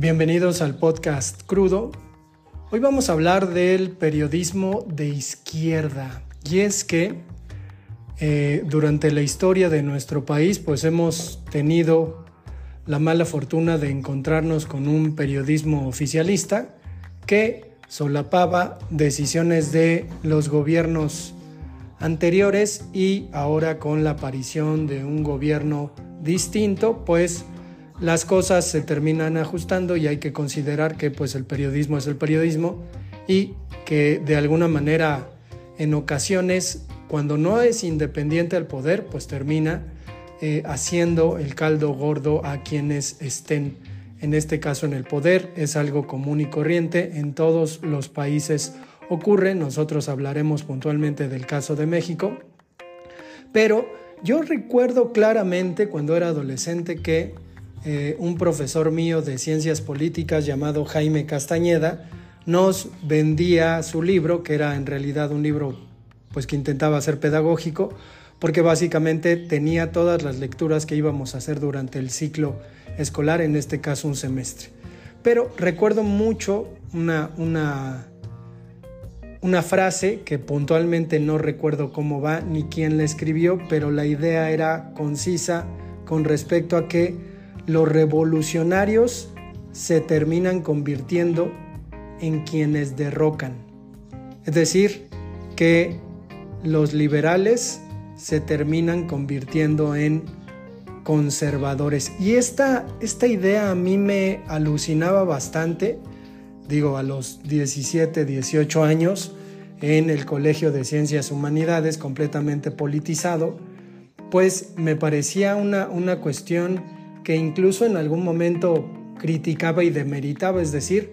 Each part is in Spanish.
Bienvenidos al podcast Crudo. Hoy vamos a hablar del periodismo de izquierda. Y es que eh, durante la historia de nuestro país pues hemos tenido la mala fortuna de encontrarnos con un periodismo oficialista que solapaba decisiones de los gobiernos anteriores y ahora con la aparición de un gobierno distinto pues las cosas se terminan ajustando y hay que considerar que pues el periodismo es el periodismo y que de alguna manera en ocasiones cuando no es independiente al poder pues termina eh, haciendo el caldo gordo a quienes estén en este caso en el poder. Es algo común y corriente en todos los países. Ocurre nosotros hablaremos puntualmente del caso de México pero yo recuerdo claramente cuando era adolescente que eh, un profesor mío de ciencias políticas llamado Jaime Castañeda nos vendía su libro, que era en realidad un libro pues que intentaba ser pedagógico, porque básicamente tenía todas las lecturas que íbamos a hacer durante el ciclo escolar, en este caso un semestre. Pero recuerdo mucho una, una, una frase que puntualmente no recuerdo cómo va ni quién la escribió, pero la idea era concisa con respecto a que los revolucionarios se terminan convirtiendo en quienes derrocan. Es decir, que los liberales se terminan convirtiendo en conservadores. Y esta, esta idea a mí me alucinaba bastante, digo, a los 17, 18 años, en el Colegio de Ciencias Humanidades, completamente politizado, pues me parecía una, una cuestión que incluso en algún momento criticaba y demeritaba, es decir,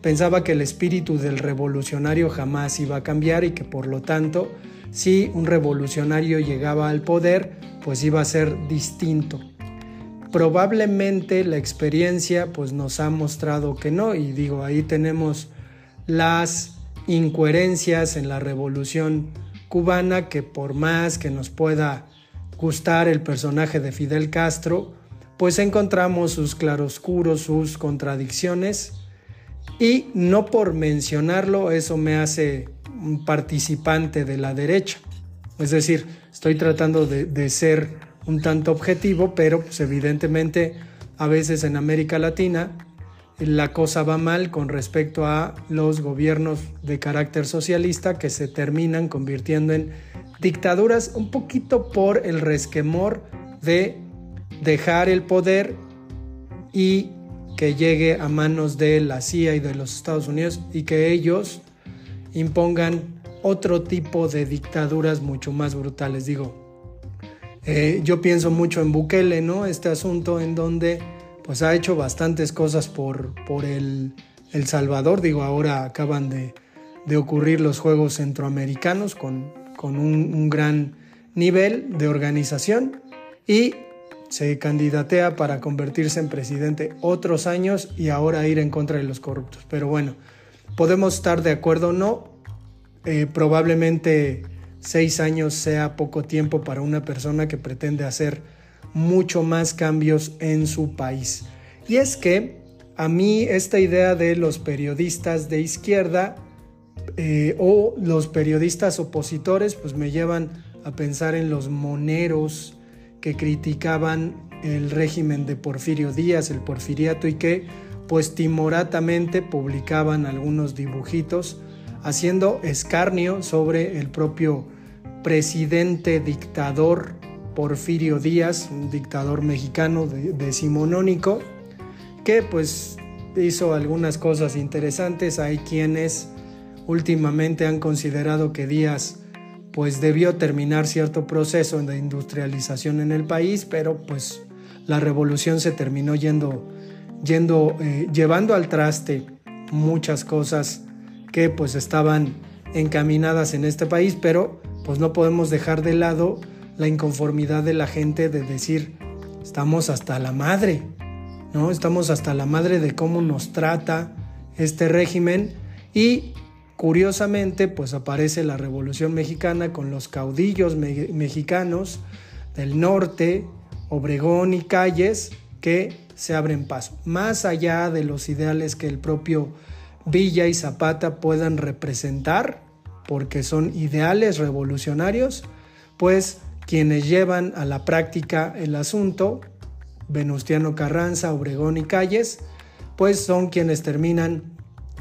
pensaba que el espíritu del revolucionario jamás iba a cambiar y que por lo tanto, si un revolucionario llegaba al poder, pues iba a ser distinto. Probablemente la experiencia pues nos ha mostrado que no y digo, ahí tenemos las incoherencias en la revolución cubana que por más que nos pueda gustar el personaje de Fidel Castro, pues encontramos sus claroscuros, sus contradicciones y no por mencionarlo eso me hace un participante de la derecha. Es decir, estoy tratando de, ser un tanto objetivo, pero pues evidentemente a veces en América Latina la cosa va mal con respecto a los gobiernos de carácter socialista que se terminan convirtiendo en dictaduras un poquito por el resquemor de dejar el poder y que llegue a manos de la CIA y de los Estados Unidos y que ellos impongan otro tipo de dictaduras mucho más brutales. Digo, eh, yo pienso mucho en Bukele, ¿no? Este asunto en donde pues ha hecho bastantes cosas por, por el, el Salvador. Digo, ahora acaban de, de ocurrir los Juegos Centroamericanos con, con un, un gran nivel de organización y se candidatea para convertirse en presidente otros años y ahora ir en contra de los corruptos. Pero bueno, podemos estar de acuerdo o no. Eh, probablemente seis años sea poco tiempo para una persona que pretende hacer mucho más cambios en su país. Y es que a mí esta idea de los periodistas de izquierda eh, o los periodistas opositores pues me llevan a pensar en los moneros, que criticaban el régimen de Porfirio Díaz, el porfiriato, y que pues timoratamente publicaban algunos dibujitos haciendo escarnio sobre el propio presidente dictador Porfirio Díaz, un dictador mexicano decimonónico, que pues hizo algunas cosas interesantes. Hay quienes últimamente han considerado que Díaz pues debió terminar cierto proceso de industrialización en el país, pero pues la revolución se terminó yendo, yendo eh, llevando al traste muchas cosas que pues estaban encaminadas en este país, pero pues no podemos dejar de lado la inconformidad de la gente de decir estamos hasta la madre, ¿no? Estamos hasta la madre de cómo nos trata este régimen y Curiosamente, pues aparece la Revolución Mexicana con los caudillos mexicanos del norte, Obregón y Calles, que se abren paso, más allá de los ideales que el propio Villa y Zapata puedan representar, porque son ideales revolucionarios, pues quienes llevan a la práctica el asunto, Venustiano Carranza, Obregón y Calles, pues son quienes terminan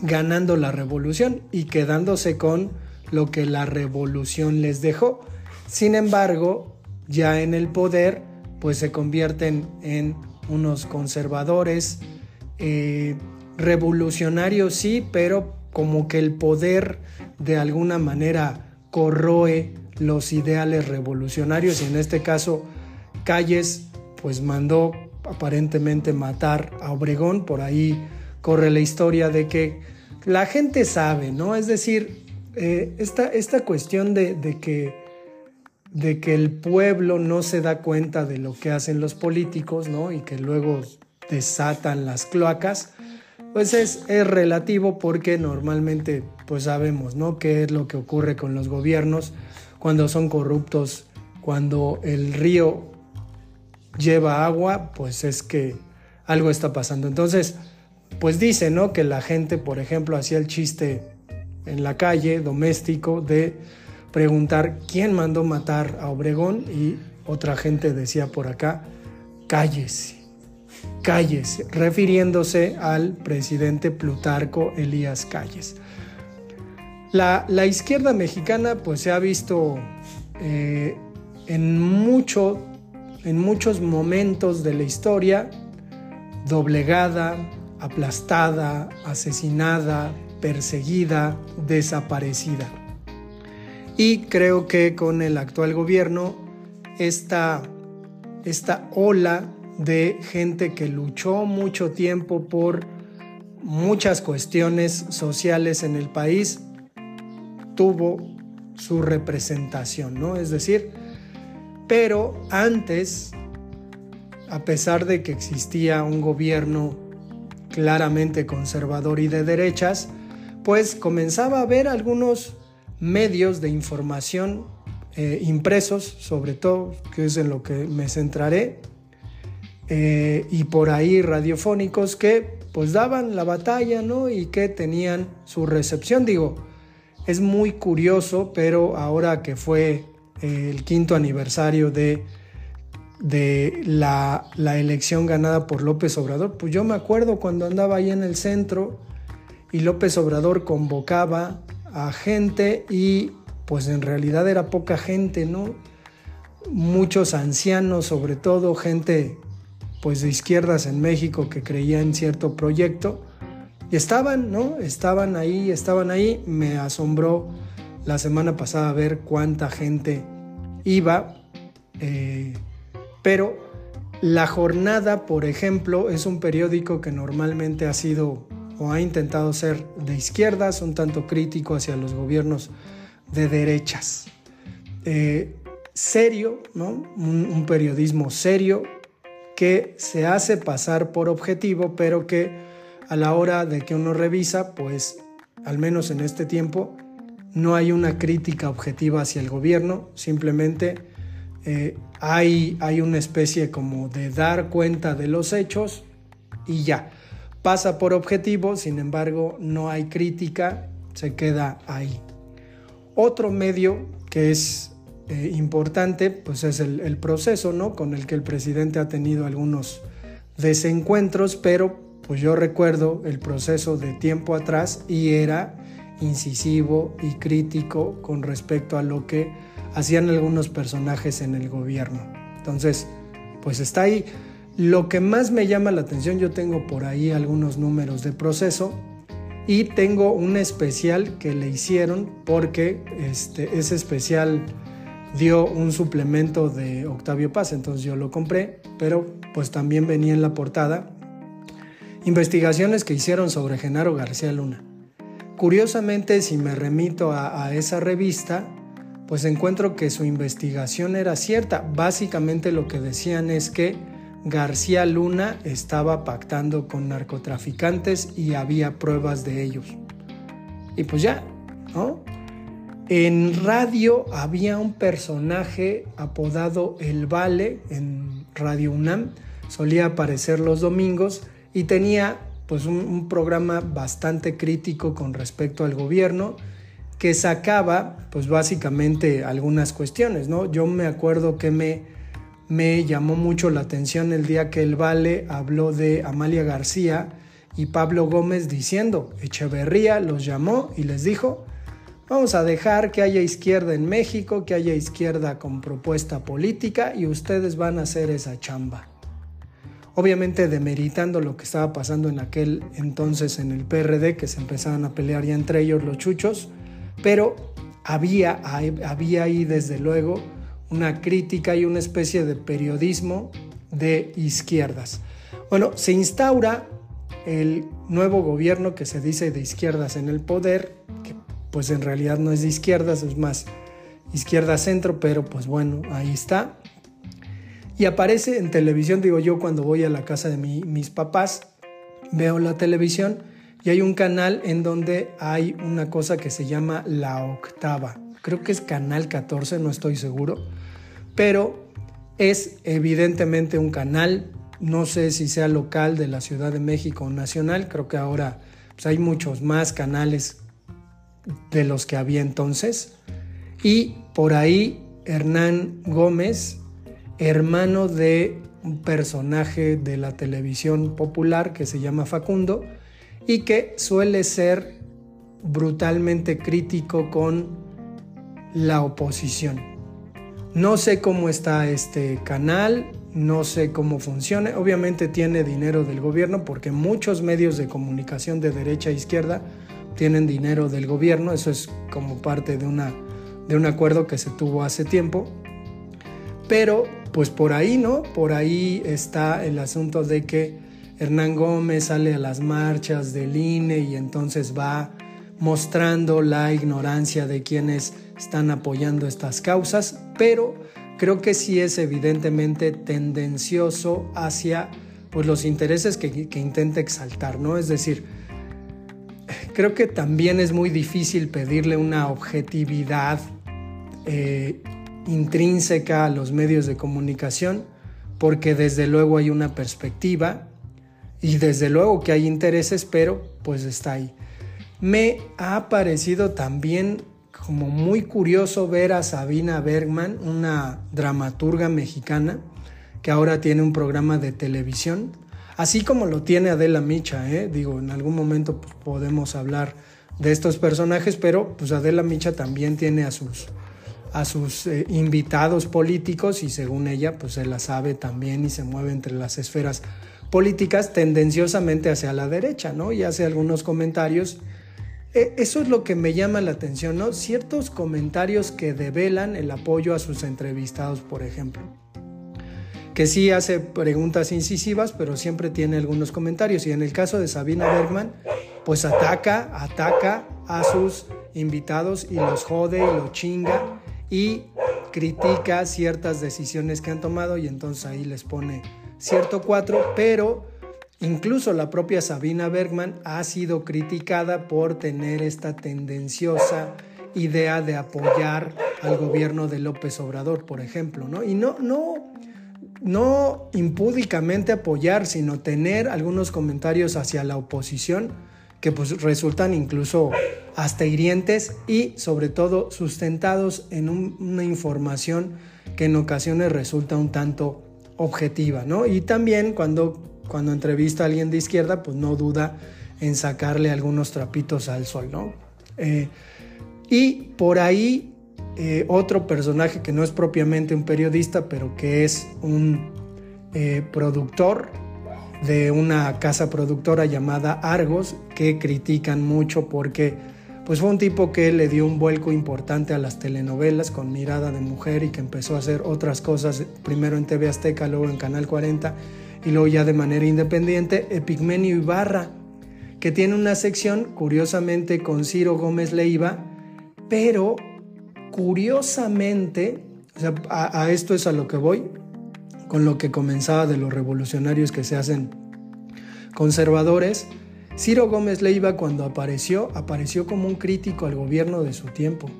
ganando la revolución y quedándose con lo que la revolución les dejó. Sin embargo, ya en el poder, pues se convierten en unos conservadores, eh, revolucionarios sí, pero como que el poder de alguna manera corroe los ideales revolucionarios y en este caso Calles pues mandó aparentemente matar a Obregón, por ahí corre la historia de que la gente sabe, ¿no? Es decir, eh, esta, esta, cuestión de, de, que, de que el pueblo no se da cuenta de lo que hacen los políticos, ¿no? Y que luego desatan las cloacas, pues es, es relativo porque normalmente pues sabemos, ¿no? Qué es lo que ocurre con los gobiernos cuando son corruptos, cuando el río lleva agua, pues es que algo está pasando. Entonces, pues dice, ¿no? Que la gente, por ejemplo, hacía el chiste en la calle, doméstico, de preguntar quién mandó matar a Obregón y otra gente decía por acá, cállese, cállese, refiriéndose al presidente Plutarco Elías Calles. La, izquierda mexicana pues se ha visto eh, en, mucho, en muchos momentos de la historia doblegada, aplastada, asesinada, perseguida, desaparecida. Y creo que con el actual gobierno esta, esta ola de gente que luchó mucho tiempo por muchas cuestiones sociales en el país tuvo su representación, ¿no? Es decir, pero antes, a pesar de que existía un gobierno claramente conservador y de derechas, pues comenzaba a haber algunos medios de información eh, impresos, sobre todo, que es en lo que me centraré, eh, y por ahí radiofónicos que pues daban la batalla, ¿no? Y que tenían su recepción, digo, es muy curioso, pero ahora que fue eh, el quinto aniversario de, de la, elección ganada por López Obrador, pues yo me acuerdo cuando andaba ahí en el centro y López Obrador convocaba a gente y pues en realidad era poca gente, ¿no? Muchos ancianos, sobre todo gente pues de izquierdas en México que creía en cierto proyecto y estaban, ¿no? Estaban ahí, estaban ahí. Me asombró la semana pasada ver cuánta gente iba. Eh, pero La Jornada, por ejemplo, es un periódico que normalmente ha sido o ha intentado ser de izquierdas, un tanto crítico hacia los gobiernos de derechas. Eh, serio, ¿no? un periodismo serio que se hace pasar por objetivo, pero que a la hora de que uno revisa, pues al menos en este tiempo, no hay una crítica objetiva hacia el gobierno, simplemente eh, hay, hay una especie como de dar cuenta de los hechos y ya. Pasa por objetivo, sin embargo, no hay crítica, se queda ahí. Otro medio que es eh, importante, pues es el, el, proceso, ¿no? Con el que el presidente ha tenido algunos desencuentros, pero pues yo recuerdo el proceso de tiempo atrás y era incisivo y crítico con respecto a lo que hacían algunos personajes en el gobierno. Entonces, pues está ahí. Lo que más me llama la atención, yo tengo por ahí algunos números de proceso y tengo un especial que le hicieron porque este, ese especial dio un suplemento de Octavio Paz, entonces yo lo compré, pero pues también venía en la portada investigaciones que hicieron sobre Genaro García Luna. Curiosamente, si me remito a, esa revista, pues encuentro que su investigación era cierta. Básicamente lo que decían es que García Luna estaba pactando con narcotraficantes y había pruebas de ellos. Y pues ya, ¿no? En radio había un personaje apodado El Vale en Radio UNAM solía aparecer los domingos y tenía pues un, programa bastante crítico con respecto al gobierno que sacaba pues básicamente algunas cuestiones, ¿no? Yo me acuerdo que me, me llamó mucho la atención el día que el Vale habló de Amalia García y Pablo Gómez diciendo, Echeverría los llamó y les dijo, vamos a dejar que haya izquierda en México, que haya izquierda con propuesta política y ustedes van a hacer esa chamba obviamente demeritando lo que estaba pasando en aquel entonces en el PRD, que se empezaban a pelear ya entre ellos los chuchos, pero había, había ahí desde luego una crítica y una especie de periodismo de izquierdas. Bueno, se instaura el nuevo gobierno que se dice de izquierdas en el poder, que pues en realidad no es de izquierdas, es más izquierda centro, pero pues bueno, ahí está. Y aparece en televisión, digo yo, cuando voy a la casa de mis papás, veo la televisión y hay un canal en donde hay una cosa que se llama La Octava. Creo que es canal 14, no estoy seguro. Pero es evidentemente un canal, no sé si sea local de la Ciudad de México o nacional, creo que ahora pues, hay muchos más canales de los que había entonces. Y por ahí Hernán Gómez hermano de un personaje de la televisión popular que se llama Facundo y que suele ser brutalmente crítico con la oposición. No sé cómo está este canal, no sé cómo funciona. Obviamente tiene dinero del gobierno porque muchos medios de comunicación de derecha e izquierda tienen dinero del gobierno. Eso es como parte de, una, de un acuerdo que se tuvo hace tiempo. Pero pues por ahí, ¿no? Por ahí está el asunto de que Hernán Gómez sale a las marchas del INE y entonces va mostrando la ignorancia de quienes están apoyando estas causas, pero creo que sí es evidentemente tendencioso hacia pues, los intereses que, intenta exaltar, ¿no? Es decir, creo que también es muy difícil pedirle una objetividad eh, intrínseca a los medios de comunicación, porque desde luego hay una perspectiva y desde luego que hay intereses, pero pues está ahí. Me ha parecido también como muy curioso ver a Sabina Bergman, una dramaturga mexicana, que ahora tiene un programa de televisión, así como lo tiene Adela Micha, ¿eh? digo, en algún momento podemos hablar de estos personajes, pero pues Adela Micha también tiene a sus a sus eh, invitados políticos y según ella pues se la sabe también y se mueve entre las esferas políticas tendenciosamente hacia la derecha, ¿no? Y hace algunos comentarios. E, eso es lo que me llama la atención, ¿no? Ciertos comentarios que develan el apoyo a sus entrevistados, por ejemplo. Que sí hace preguntas incisivas, pero siempre tiene algunos comentarios. Y en el caso de Sabina Bergman, pues ataca, ataca a sus invitados y los jode y los chinga y critica ciertas decisiones que han tomado y entonces ahí les pone cierto cuatro, pero incluso la propia Sabina Bergman ha sido criticada por tener esta tendenciosa idea de apoyar al gobierno de López Obrador, por ejemplo, ¿no? Y no, no, no impúdicamente apoyar, sino tener algunos comentarios hacia la oposición que pues resultan incluso hasta hirientes y sobre todo sustentados en una información que en ocasiones resulta un tanto objetiva, ¿no? Y también cuando, cuando entrevista a alguien de izquierda, pues no duda en sacarle algunos trapitos al sol, ¿no? Eh, y por ahí eh, otro personaje que no es propiamente un periodista, pero que es un eh, productor de una casa productora llamada Argos, que critican mucho porque pues fue un tipo que le dio un vuelco importante a las telenovelas con mirada de mujer y que empezó a hacer otras cosas, primero en TV Azteca, luego en Canal 40 y luego ya de manera independiente, Epigmenio Ibarra, que tiene una sección curiosamente con Ciro Gómez Leiva, pero curiosamente, a, a esto es a lo que voy, con lo que comenzaba de los revolucionarios que se hacen conservadores, Ciro Gómez Leiva cuando apareció, apareció como un crítico al gobierno de su tiempo.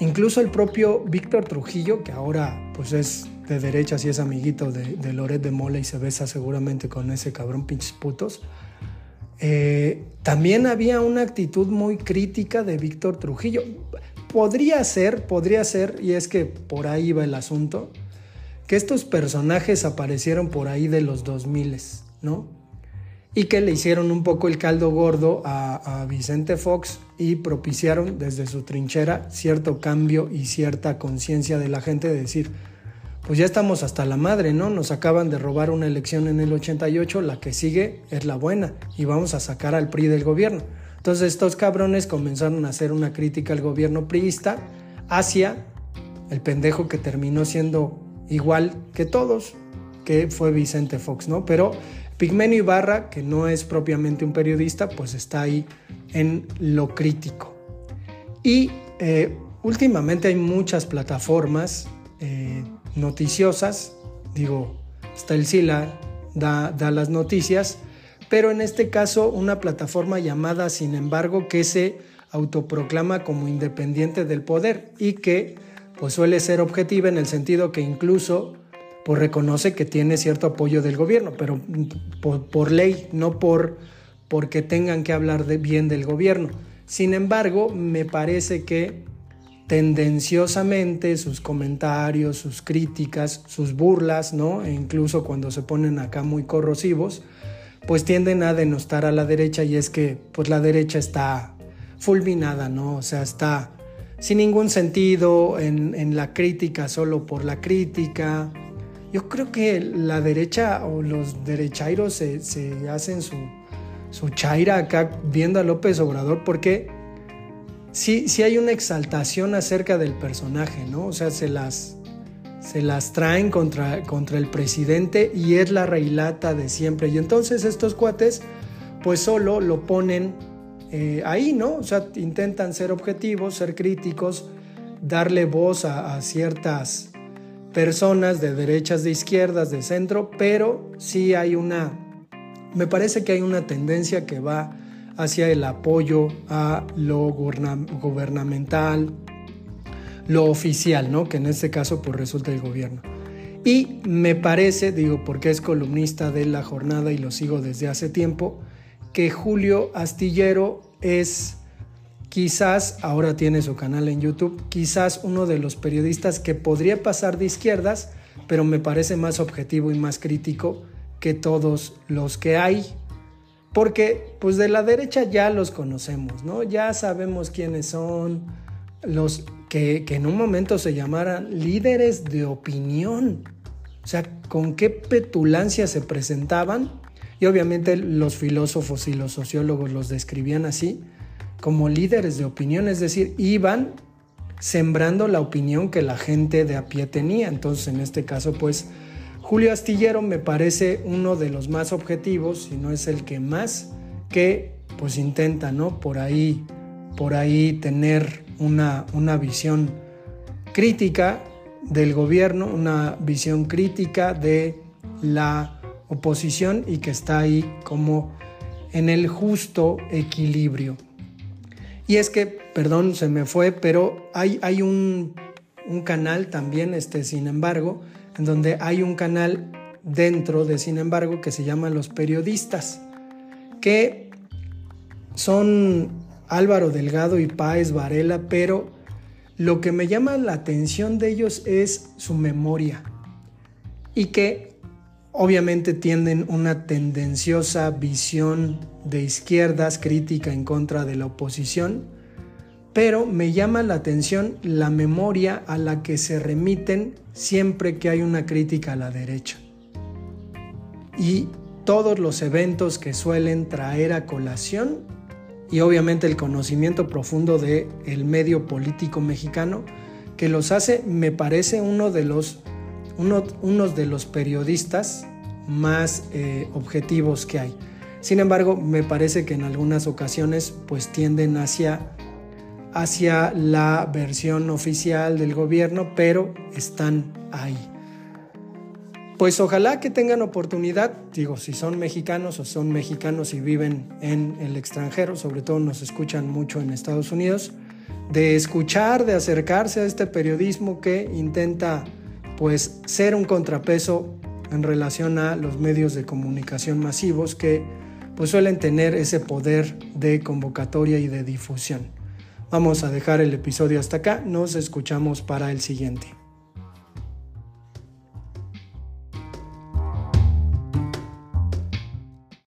Incluso el propio Víctor Trujillo, que ahora pues es de derecha si es amiguito de, de Loret de Mola y se besa seguramente con ese cabrón pinches putos. Eh, también había una actitud muy crítica de Víctor Trujillo. Podría ser, podría ser, y es que por ahí va el asunto, que estos personajes aparecieron por ahí de los 2000, ¿no? Y que le hicieron un poco el caldo gordo a, Vicente Fox y propiciaron desde su trinchera cierto cambio y cierta conciencia de la gente de decir, pues ya estamos hasta la madre, ¿no? Nos acaban de robar una elección en el 88, la que sigue es la buena y vamos a sacar al PRI del gobierno. Entonces estos cabrones comenzaron a hacer una crítica al gobierno priista hacia el pendejo que terminó siendo igual que todos, que fue Vicente Fox, ¿no? Pero Pigmenio Ibarra, que no es propiamente un periodista, pues está ahí en lo crítico. Y eh, últimamente hay muchas plataformas eh, noticiosas, digo, hasta el SILA da, da las noticias, pero en este caso una plataforma llamada, sin embargo, que se autoproclama como independiente del poder y que pues suele ser objetiva en el sentido que incluso pues reconoce que tiene cierto apoyo del gobierno, pero por, ley, no por porque tengan que hablar de, bien del gobierno. Sin embargo, me parece que tendenciosamente sus comentarios, sus críticas, sus burlas, ¿no? E incluso cuando se ponen acá muy corrosivos, pues tienden a denostar a la derecha y es que pues la derecha está fulminada, ¿no? O sea, está sin ningún sentido en, la crítica solo por la crítica. Yo creo que la derecha o los derechairos se, hacen su, su chaira acá viendo a López Obrador porque sí, sí hay una exaltación acerca del personaje, ¿no? O sea, se las, se las traen contra, contra el presidente y es la reilata de siempre. Y entonces estos cuates, pues solo lo ponen eh, ahí, ¿no? O sea, intentan ser objetivos, ser críticos, darle voz a ciertas personas de derechas, de izquierdas, de centro, pero sí hay una, me parece que hay una tendencia que va hacia el apoyo a lo gubernamental, lo oficial, ¿no? que en este caso pues resulta el gobierno. Y me parece, digo, porque es columnista de la jornada y lo sigo desde hace tiempo, que Julio Astillero es quizás, ahora tiene su canal en YouTube, quizás uno de los periodistas que podría pasar de izquierdas, pero me parece más objetivo y más crítico que todos los que hay porque pues de la derecha ya los conocemos, ¿no? Ya sabemos quiénes son los que, en un momento se llamaran líderes de opinión. O sea, con qué petulancia se presentaban. Y obviamente los filósofos y los sociólogos los describían así, como líderes de opinión, es decir, iban sembrando la opinión que la gente de a pie tenía. Entonces, en este caso, pues Julio Astillero me parece uno de los más objetivos, si no es el que más, que pues intenta, ¿no? Por ahí, por ahí tener una, una visión crítica del gobierno, una visión crítica de la oposición y que está ahí como en el justo equilibrio. Y es que, perdón, se me fue, pero hay, hay un, un canal también, este, sin embargo, en donde hay un canal dentro de, sin embargo, que se llama Los Periodistas, que son Álvaro Delgado y Páez Varela, pero lo que me llama la atención de ellos es su memoria. Y que obviamente tienen una tendenciosa visión de izquierdas crítica en contra de la oposición, pero me llama la atención la memoria a la que se remiten siempre que hay una crítica a la derecha. Y todos los eventos que suelen traer a colación y obviamente el conocimiento profundo del el medio político mexicano que los hace, me parece uno de los, uno, de los periodistas más eh, objetivos que hay. Sin embargo, me parece que en algunas ocasiones pues tienden hacia hacia la versión oficial del gobierno, pero están ahí. Pues ojalá que tengan oportunidad, digo, si son mexicanos o son mexicanos y viven en el extranjero, sobre todo nos escuchan mucho en Estados Unidos, de escuchar, de acercarse a este periodismo que intenta pues ser un contrapeso en relación a los medios de comunicación masivos que pues suelen tener ese poder de convocatoria y de difusión. Vamos a dejar el episodio hasta acá, nos escuchamos para el siguiente.